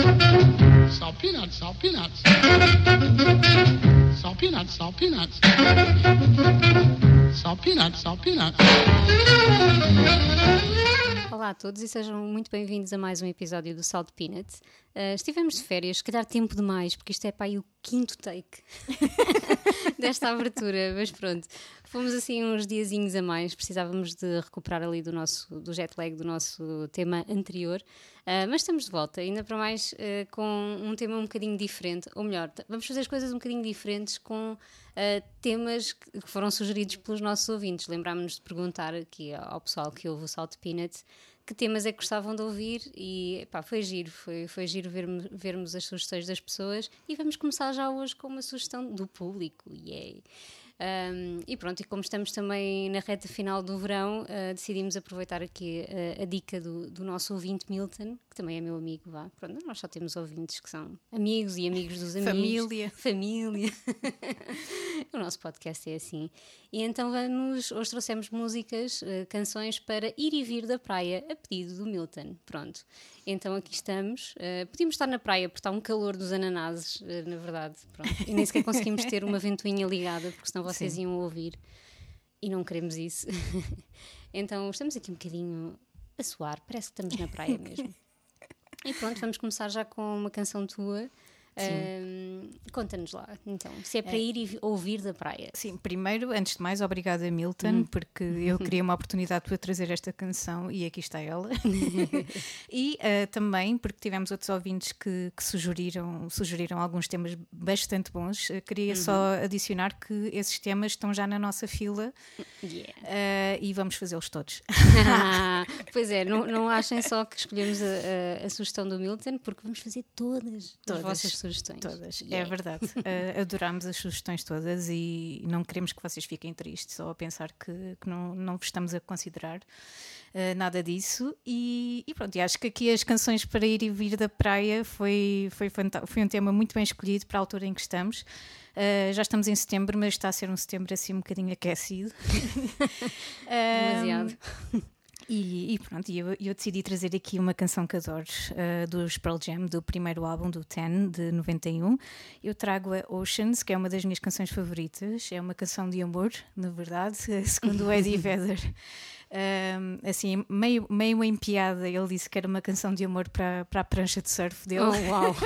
Salt peanuts, salt peanuts. Salt peanuts, salt peanuts. Salt peanuts, salt peanuts. Olá a todos e sejam muito bem-vindos a mais um episódio do Salt Peanut. Uh, estivemos de férias, se calhar tempo demais, porque isto é para aí o quinto take desta abertura, mas pronto, fomos assim uns diazinhos a mais, precisávamos de recuperar ali do nosso do jet lag do nosso tema anterior, uh, mas estamos de volta, ainda para mais uh, com um tema um bocadinho diferente, ou melhor, vamos fazer as coisas um bocadinho diferentes com temas que foram sugeridos pelos nossos ouvintes. Lembrámos-nos de perguntar aqui ao pessoal que ouve o Salt Peanut que temas é que gostavam de ouvir e pá, foi giro, foi, foi giro vermos, vermos as sugestões das pessoas e vamos começar já hoje com uma sugestão do público. Yay! Um, e pronto, e como estamos também na reta final do verão, uh, decidimos aproveitar aqui uh, a dica do, do, nosso ouvinte Milton, que também é meu amigo. Vá. Pronto, nós só temos ouvintes que são amigos e amigos dos amigos. Família. Família. o nosso podcast é assim. E então vamos, hoje trouxemos músicas, uh, canções para ir e vir da praia a pedido do Milton. Pronto. Então aqui estamos. Uh, podíamos estar na praia porque está um calor dos ananases, uh, na verdade. Pronto. E nem sequer conseguimos ter uma ventoinha ligada, porque senão vocês Sim. iam ouvir. E não queremos isso. então estamos aqui um bocadinho a suar, parece que estamos na praia mesmo. e pronto, vamos começar já com uma canção tua. Conta-nos lá, então, se é para é. ir e ouvir da praia. Sim, primeiro, antes de mais, obrigada Milton, uhum. porque eu queria uma oportunidade para trazer esta canção e aqui está ela. e uh, também porque tivemos outros ouvintes que, que, sugeriram, sugeriram alguns temas bastante bons. Uh, queria uhum. só adicionar que esses temas estão já na nossa fila yeah. uh, e vamos fazê-los todos. pois é, não, não achem só que escolhemos a, a, a, sugestão do Milton, porque vamos fazer todas, todas. as vossas sugestões. Todas, yeah. é verdade. uh, adoramos as sugestões todas e não queremos que vocês fiquem tristes ou a pensar que, que não, não vos estamos a considerar. Uh, nada disso. E, e, pronto, e acho que aqui as canções para ir e vir da praia foi, foi, foi um tema muito bem escolhido para a altura em que estamos. Uh, já estamos em setembro, mas está a ser um setembro assim um bocadinho aquecido. Demasiado. E, e, pronto, eu, eu, decidi trazer aqui uma canção que adoro uh, dos Pearl Jam, do primeiro álbum, do Ten, de 91. Eu trago a Oceans, que é uma das minhas canções favoritas. É uma canção de amor, na verdade, segundo o Eddie Vedder um, assim, meio, meio em piada, ele disse que era uma canção de amor para, para a prancha de surf dele. Oh, uau! uh,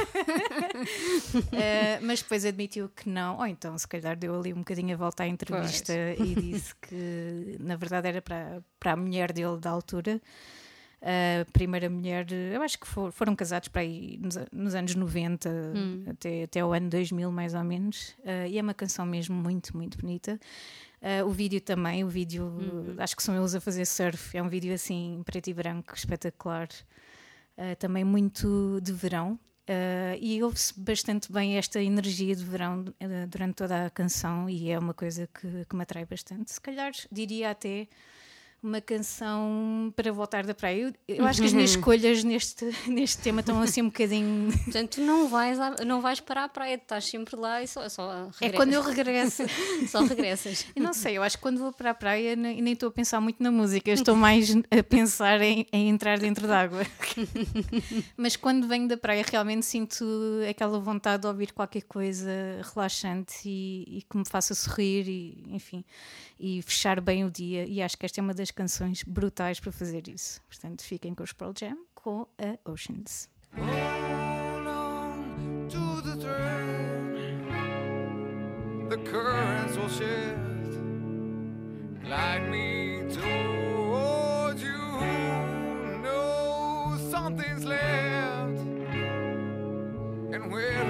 mas depois admitiu que não, ou então se calhar deu ali um bocadinho a volta à entrevista pois. e disse que na verdade era para, para a mulher dele da altura. A primeira mulher, eu acho que for, foram casados para aí nos, nos anos 90 hum. até, até o ano 2000, mais ou menos. Uh, e é uma canção mesmo muito, muito bonita. Uh, o vídeo também, o vídeo, uhum. acho que são eles a fazer surf, é um vídeo assim preto e branco, espetacular, uh, também muito de verão. E ouve-se bastante bem esta energia de verão durante toda a canção, e é uma coisa que, que me atrai bastante. Se calhar diria até uma canção para voltar da praia. Eu, eu acho que as minhas escolhas neste, neste tema estão assim um bocadinho. Portanto, tu não vais, não vais para a praia, estás sempre lá e só, só regressas. É quando eu regresso. só regressas. Eu não sei, eu acho que quando vou para a praia nem, nem estou a pensar muito na música, estou mais a pensar em, em entrar dentro d'água. Mas quando venho da praia realmente sinto aquela vontade de ouvir qualquer coisa relaxante e, e que me faça sorrir e enfim e fechar bem o dia. E acho que esta é uma das canções brutais para fazer isso. Portanto, fiquem com os Pearl Jam com a Oceans. The currents will shift, glide me towards you. No, something's left, and we're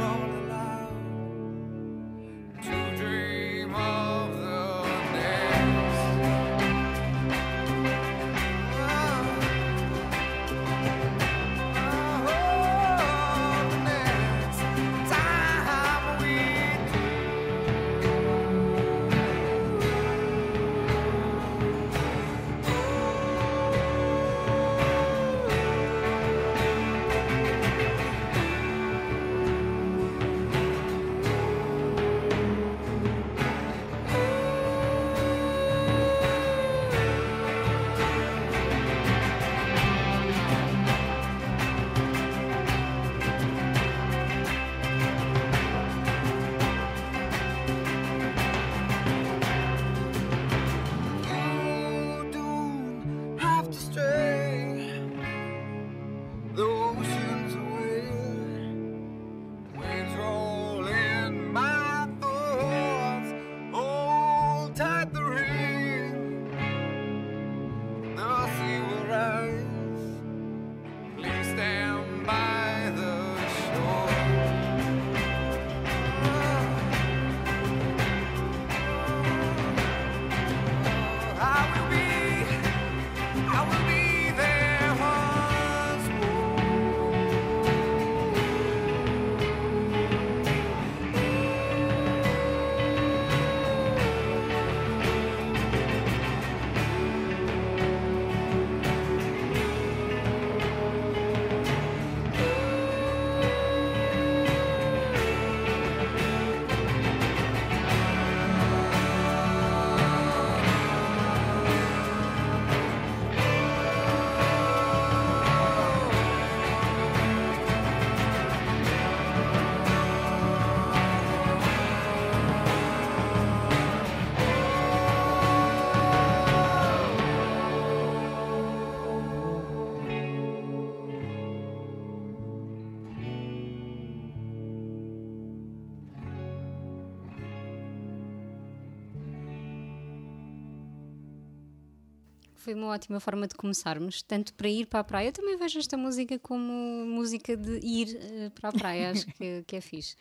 foi uma ótima forma de começarmos, tanto para ir para a praia. Eu também vejo esta música como música de ir uh, para a praia, acho que, que é fixe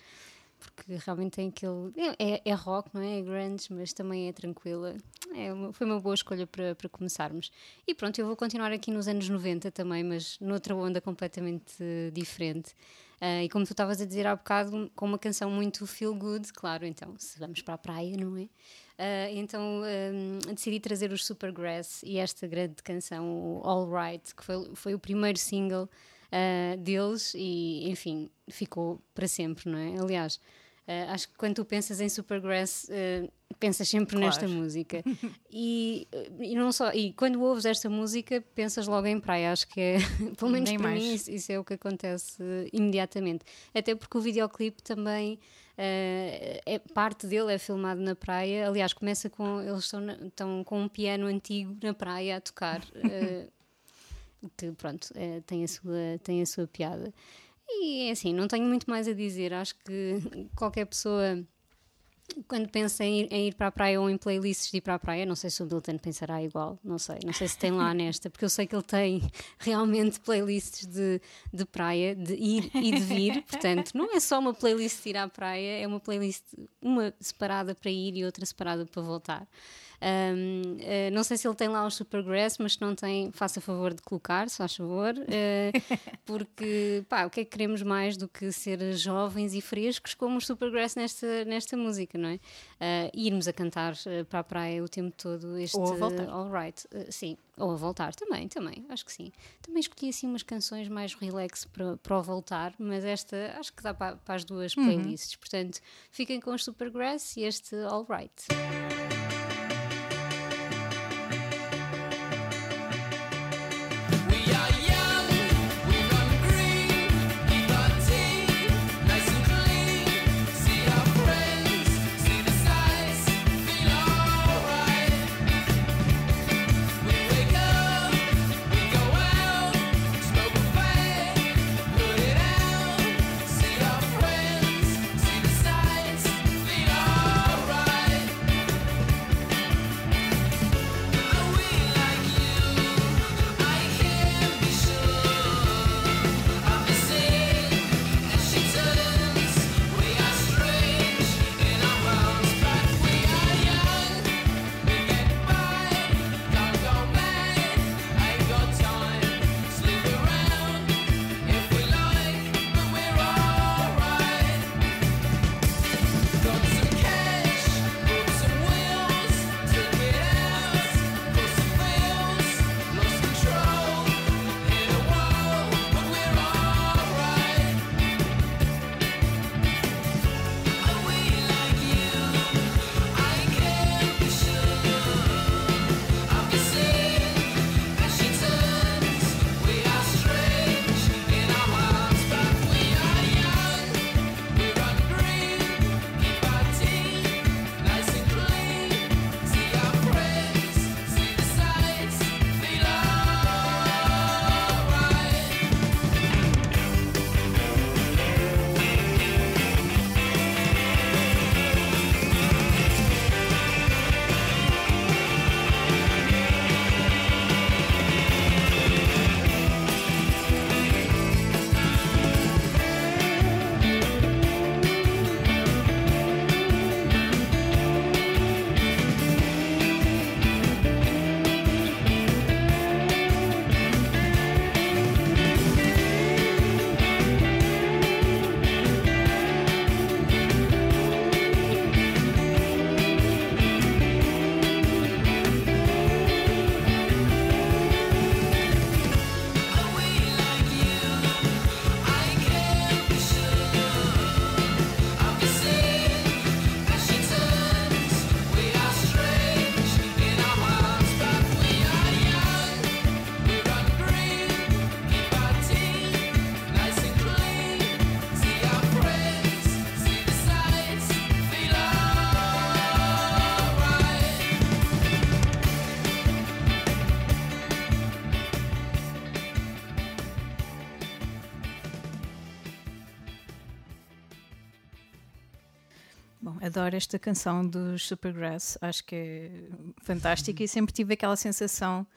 porque realmente tem aquele. É, é, é, rock, não é? É grunge, mas também é tranquila. É uma, foi uma boa escolha para, para começarmos. E pronto, eu vou continuar aqui nos anos 90 também, mas noutra onda completamente diferente. Uh, e como tu estavas a dizer há bocado, com uma canção muito feel good, claro, então, se vamos para a praia, não é? Uh, então um, decidi trazer os Supergrass e esta grande canção, All Right, que foi, foi o primeiro single uh, deles e, enfim, ficou para sempre, não é? Aliás, uh, acho que quando tu pensas em Supergrass, uh, pensas sempre claro. nesta música. e, e não só, e quando ouves esta música, pensas logo em praia. Acho que é, pelo menos Nem para mais. mim, isso, isso, é o que acontece imediatamente. Até porque o videoclipe também. Uh, é, parte dele é filmado na praia. Aliás, começa com. Eles estão, estão com um piano antigo na praia a tocar. Uh, que pronto, tem, a sua, tem a sua piada. E é assim, não tenho muito mais a dizer. Acho que qualquer pessoa, quando pensa em ir, em ir, para a praia ou em playlists de ir para a praia, não sei se o Milton pensará igual, não sei, não sei se tem lá nesta, porque eu sei que ele tem realmente playlists de, de praia, de ir e de vir. Portanto, não é só uma playlist de ir à praia, é uma playlist, uma separada para ir e outra separada para voltar. Um, uh, eh, não sei se ele tem lá os Supergrass, mas se não tem, faça favor de colocar, se faz favor, uh, porque pá, o que é que queremos mais do que ser jovens e frescos como os Supergrass nesta, nesta música, não é? Uh, irmos a cantar para a praia o tempo todo este Ou a voltar. All Right, sim, ou a voltar também, também, acho que sim. Também escolhi assim umas canções mais relax para, para o voltar, mas esta acho que dá para, para as duas uhum. playlists. Uhum. Portanto, fiquem com os Supergrass e este All Right. Adoro esta canção dos Supergrass, acho que é fantástica e sempre tive aquela sensação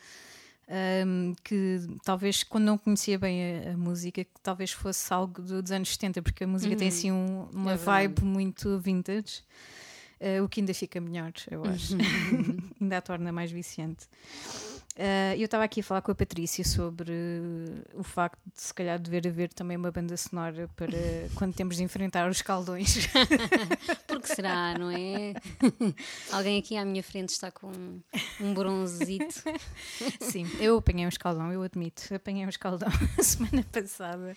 um, que talvez quando não conhecia bem a, a, música, que talvez fosse algo dos anos 70, porque a música uhum. tem assim um, uma é vibe muito vintage. Uh, o que ainda fica melhor, eu acho. Uhum. ainda a torna mais viciante. Uh, eu estava aqui a falar com a Patrícia sobre o facto de se calhar dever haver também uma banda sonora para quando temos de enfrentar os caldões. Porque será, não é? Alguém aqui à minha frente está com um bronzito. Sim, eu apanhei um escaldão, eu admito. Apanhei um escaldão a semana passada.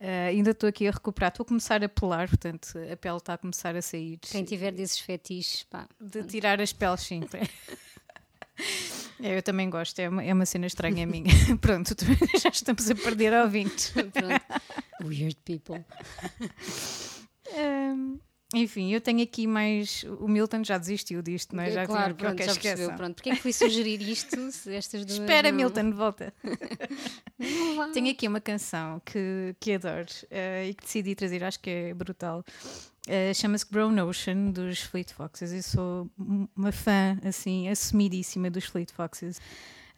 Uh, ainda estou aqui a recuperar, estou a começar a pelar, portanto a pele está a começar a sair. Quem tiver desses fetiches, pá. De tirar as peles, sim. É, eu também gosto, é uma, é uma cena estranha minha. Pronto, já estamos a perder ouvintes. Weird people. Um, enfim, eu tenho aqui mais. O Milton já desistiu disto, não é? Já claro, pronto, já percebeu. Pronto, porque é que fui sugerir isto? Estas duas Espera, não... Milton, volta. tenho aqui uma canção que, que adoro uh, e que decidi trazer, acho que é brutal. Uh, Chama-se Grown Ocean dos Fleet Foxes. Eu sou uma fã, assim, assumidíssima dos Fleet Foxes.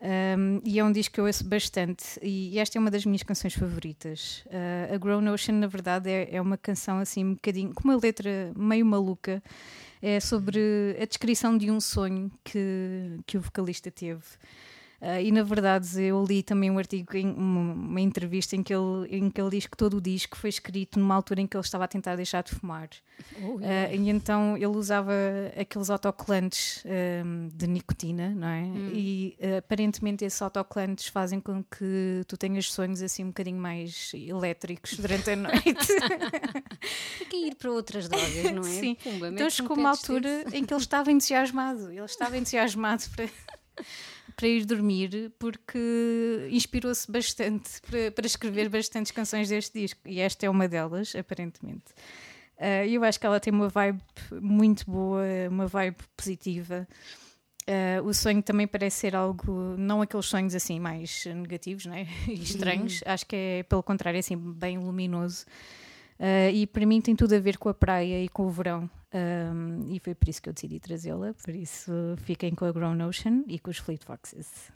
Um, e é um disco que eu ouço bastante e esta é uma das minhas canções favoritas. Uh, a Grown Ocean, na verdade, é, é, uma canção assim um bocadinho com uma letra meio maluca. É sobre a descrição de um sonho que, que o vocalista teve. Uh, e na verdade eu li também um artigo, em, uma, entrevista em que, ele, em que ele diz que todo o disco foi escrito numa altura em que ele estava a tentar deixar de fumar. Oh, yeah. uh, e então ele usava aqueles autocolantes um, de nicotina, não é? Hum. E uh, aparentemente esses autocolantes fazem com que tu tenhas sonhos assim um bocadinho mais elétricos durante a noite. Fica ir para outras drogas, não é? Sim. Pumba, então chegou uma altura em que ele estava entusiasmado. Ele estava entusiasmado para para ir dormir porque inspirou-se bastante para, para, escrever bastantes canções deste disco e esta é uma delas, aparentemente. Uh, eu acho que ela tem uma vibe muito boa, uma vibe positiva. Uh, o sonho também parece ser algo, não aqueles sonhos assim mais negativos né? e estranhos, uhum. acho que é pelo contrário, assim, bem luminoso. Uh, e para mim tem tudo a ver com a praia e com o verão. Um, e foi por isso que eu decidi trazê-la. Por isso fiquem com a Grown Ocean e com os Fleet Foxes.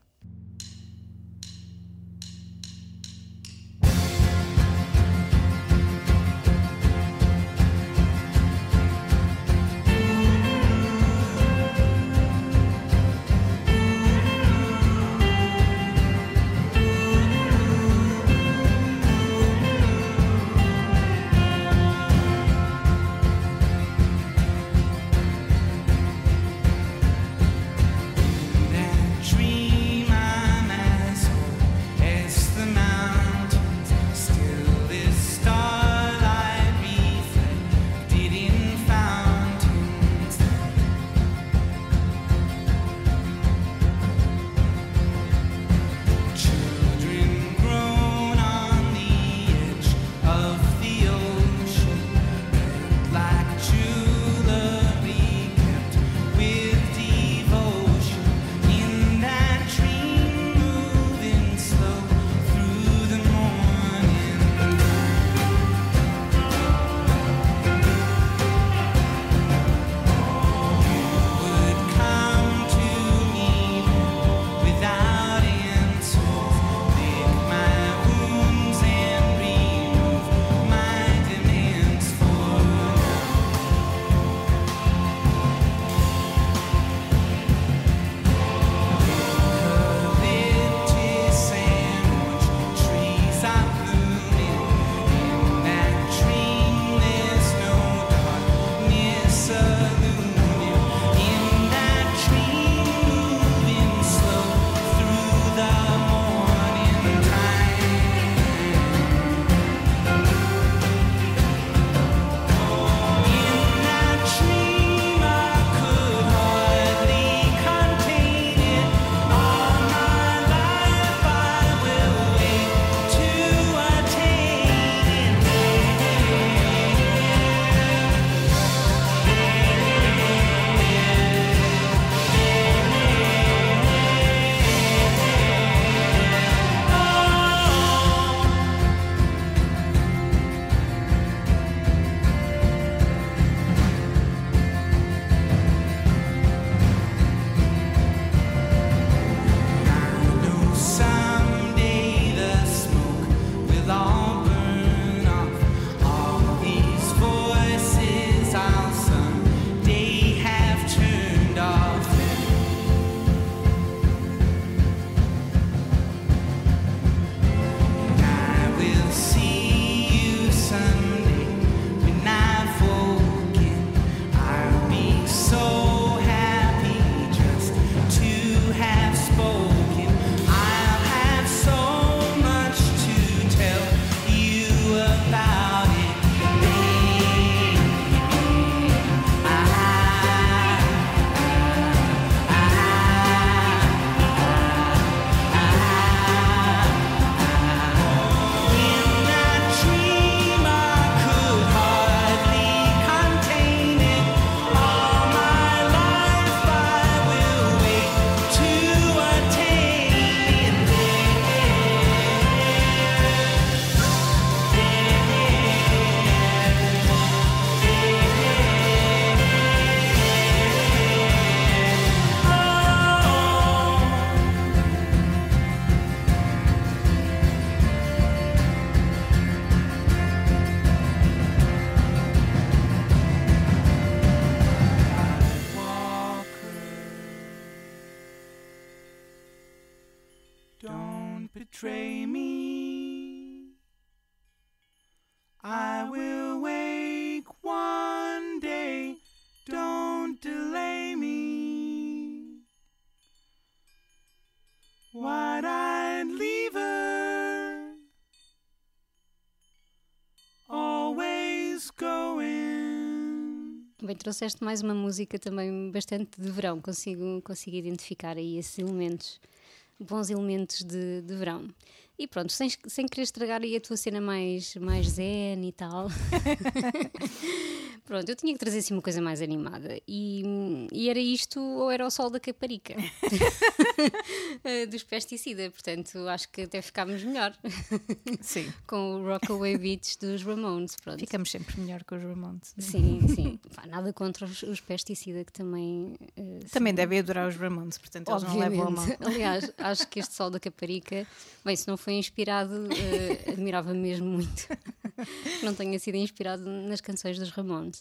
Betray me. I will wake one day, don't delay me. Wide eyed lever, always going. Bem, trouxeste mais uma música também bastante de verão, consigo, consigo identificar aí esses elementos, bons elementos de, de verão. E pronto, sem, sem querer estragar aí a tua cena mais, mais zen e tal. pronto, eu tinha que trazer assim uma coisa mais animada. E, e era isto ou era o sol da caparica Eh, dos pesticidas. Portanto, acho que até ficámos melhor Sim. com o Rockaway Beats dos Ramones. Pronto. Ficamos sempre melhor com os Ramones. Sim, sim. Pá, nada contra os, os pesticidas que também. eh, Também devem adorar os Ramones, portanto eles não levam a mal. Obviamente. Aliás, acho que este Sol da Caparica, bem, se não foi inspirado, eh, admirava mesmo muito não tenha sido inspirado nas canções dos Ramones.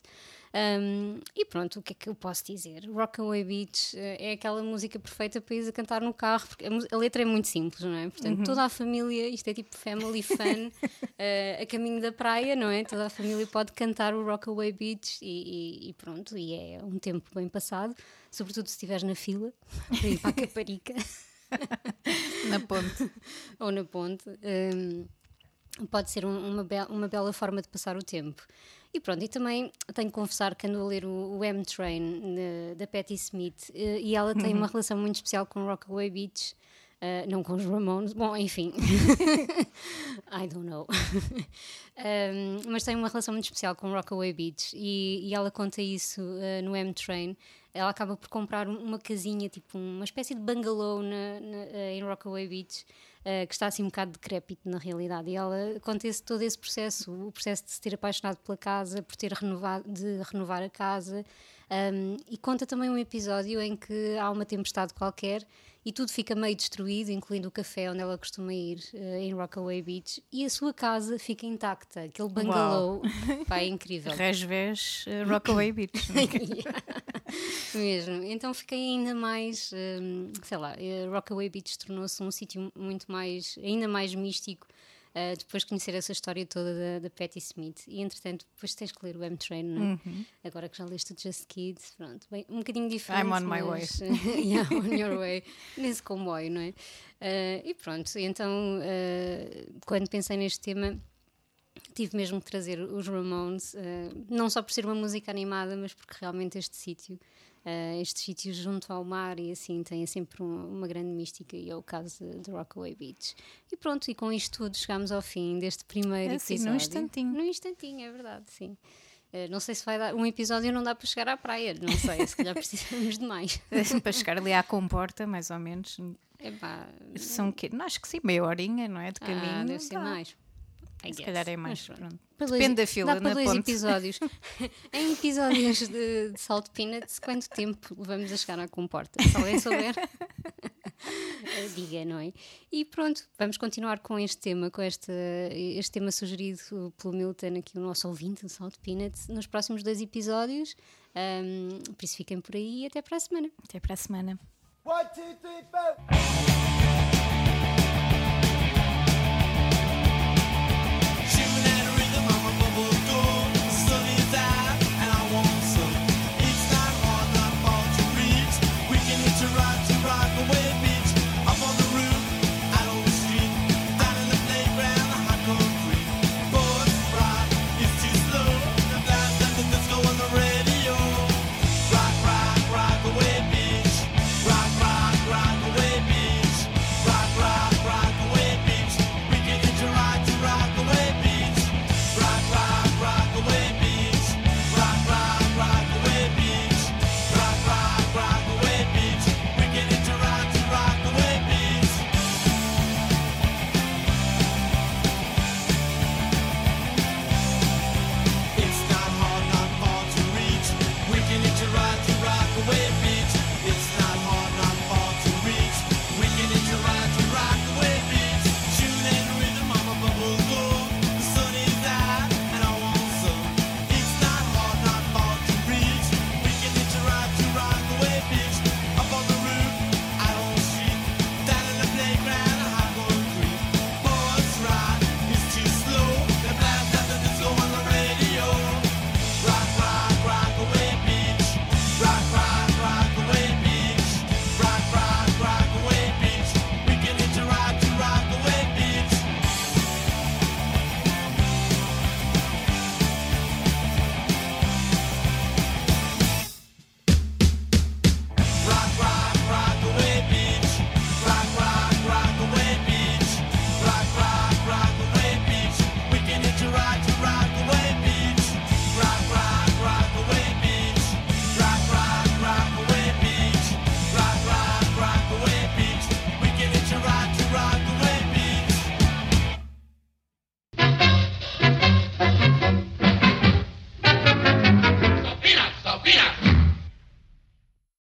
Um, e pronto, o que é que eu posso dizer? Rockaway Beach eh, é aquela música perfeita para ir a cantar no carro, porque a, letra é muito simples, não é? Portanto, toda a família, isto é tipo family fun, eh, a caminho da praia, não é? Toda a família pode cantar o Rockaway Beach e, e- e pronto, e é um tempo bem passado, sobretudo se estiveres na fila para ir para a Caparica Na ponte. ou na ponte. hum, pode ser um- uma, be- uma bela forma de passar o tempo. E pronto, e também tenho que confessar que ando a ler o, o M-Train de- da Patti Smith eh, e ela tem uma relação muito especial com Rockaway Beach, eh, não com os Ramones, bom, enfim. I don't know. Um, mas tem uma relação muito especial com Rockaway Beach e, e ela conta isso eh, no M-Train. Ela acaba por comprar um- uma casinha, tipo uma espécie de bungalow na- na- eh, em Rockaway Beach, eh, que está assim um bocado decrépito na realidade. E ela conta esse, todo esse processo, o processo de se ter apaixonado pela casa, por ter renovado, de renovar a casa. Um, e conta também um episódio em que há uma tempestade qualquer e tudo fica meio destruído, incluindo o café onde ela costuma ir eh, em Rockaway Beach, e a sua casa fica intacta. Aquele bungalow pá, é incrível. Resves uh, Rockaway Beach. Mesmo. Então fiquei ainda mais, hum, sei lá, eh, Rockaway Beach tornou-se um sítio muito mais, ainda mais místico. Eh, depois de conhecer essa história toda da, da Patti Smith. E entretanto depois tens que ler o M-Train não é? agora que já leste o Just Kids pronto, bem, um bocadinho diferente I'm on my mas, yeah, on your way. Nesse comboio, não é? Eh, e pronto, então eh, quando pensei neste tema tive mesmo que trazer os Ramones, eh, não só por ser uma música animada, mas porque realmente este sítio, eh, estes sítios junto ao mar e assim, têm sempre um- uma grande mística e é o caso de, de Rockaway Beach. E pronto, e com isto tudo chegámos ao fim deste primeiro Assim, episódio. num instantinho. Num instantinho, é verdade, sim. Eh, não sei se vai dar. Um episódio não dá para chegar à praia, não sei, se calhar precisamos de mais. Para chegar ali à comporta, mais ou menos. Epá, São que Não, acho que sim, meia horinha, não é? De caminho. ah, deve ser dá. mais. I Se guess. calhar é mais. pronto. Depende dois- da fila Dá para na dois ponte. episódios. em episódios de, de Salt Peanuts, quanto tempo levamos a chegar à comporta? Se alguém souber, eh, diga, não é? E pronto, vamos continuar com este tema, com este, este tema sugerido pelo Milton, aqui o nosso ouvinte do Salt Peanuts, nos próximos dois episódios. Ahm, por isso fiquem por aí e até para a semana. Até para a semana. One, two, three.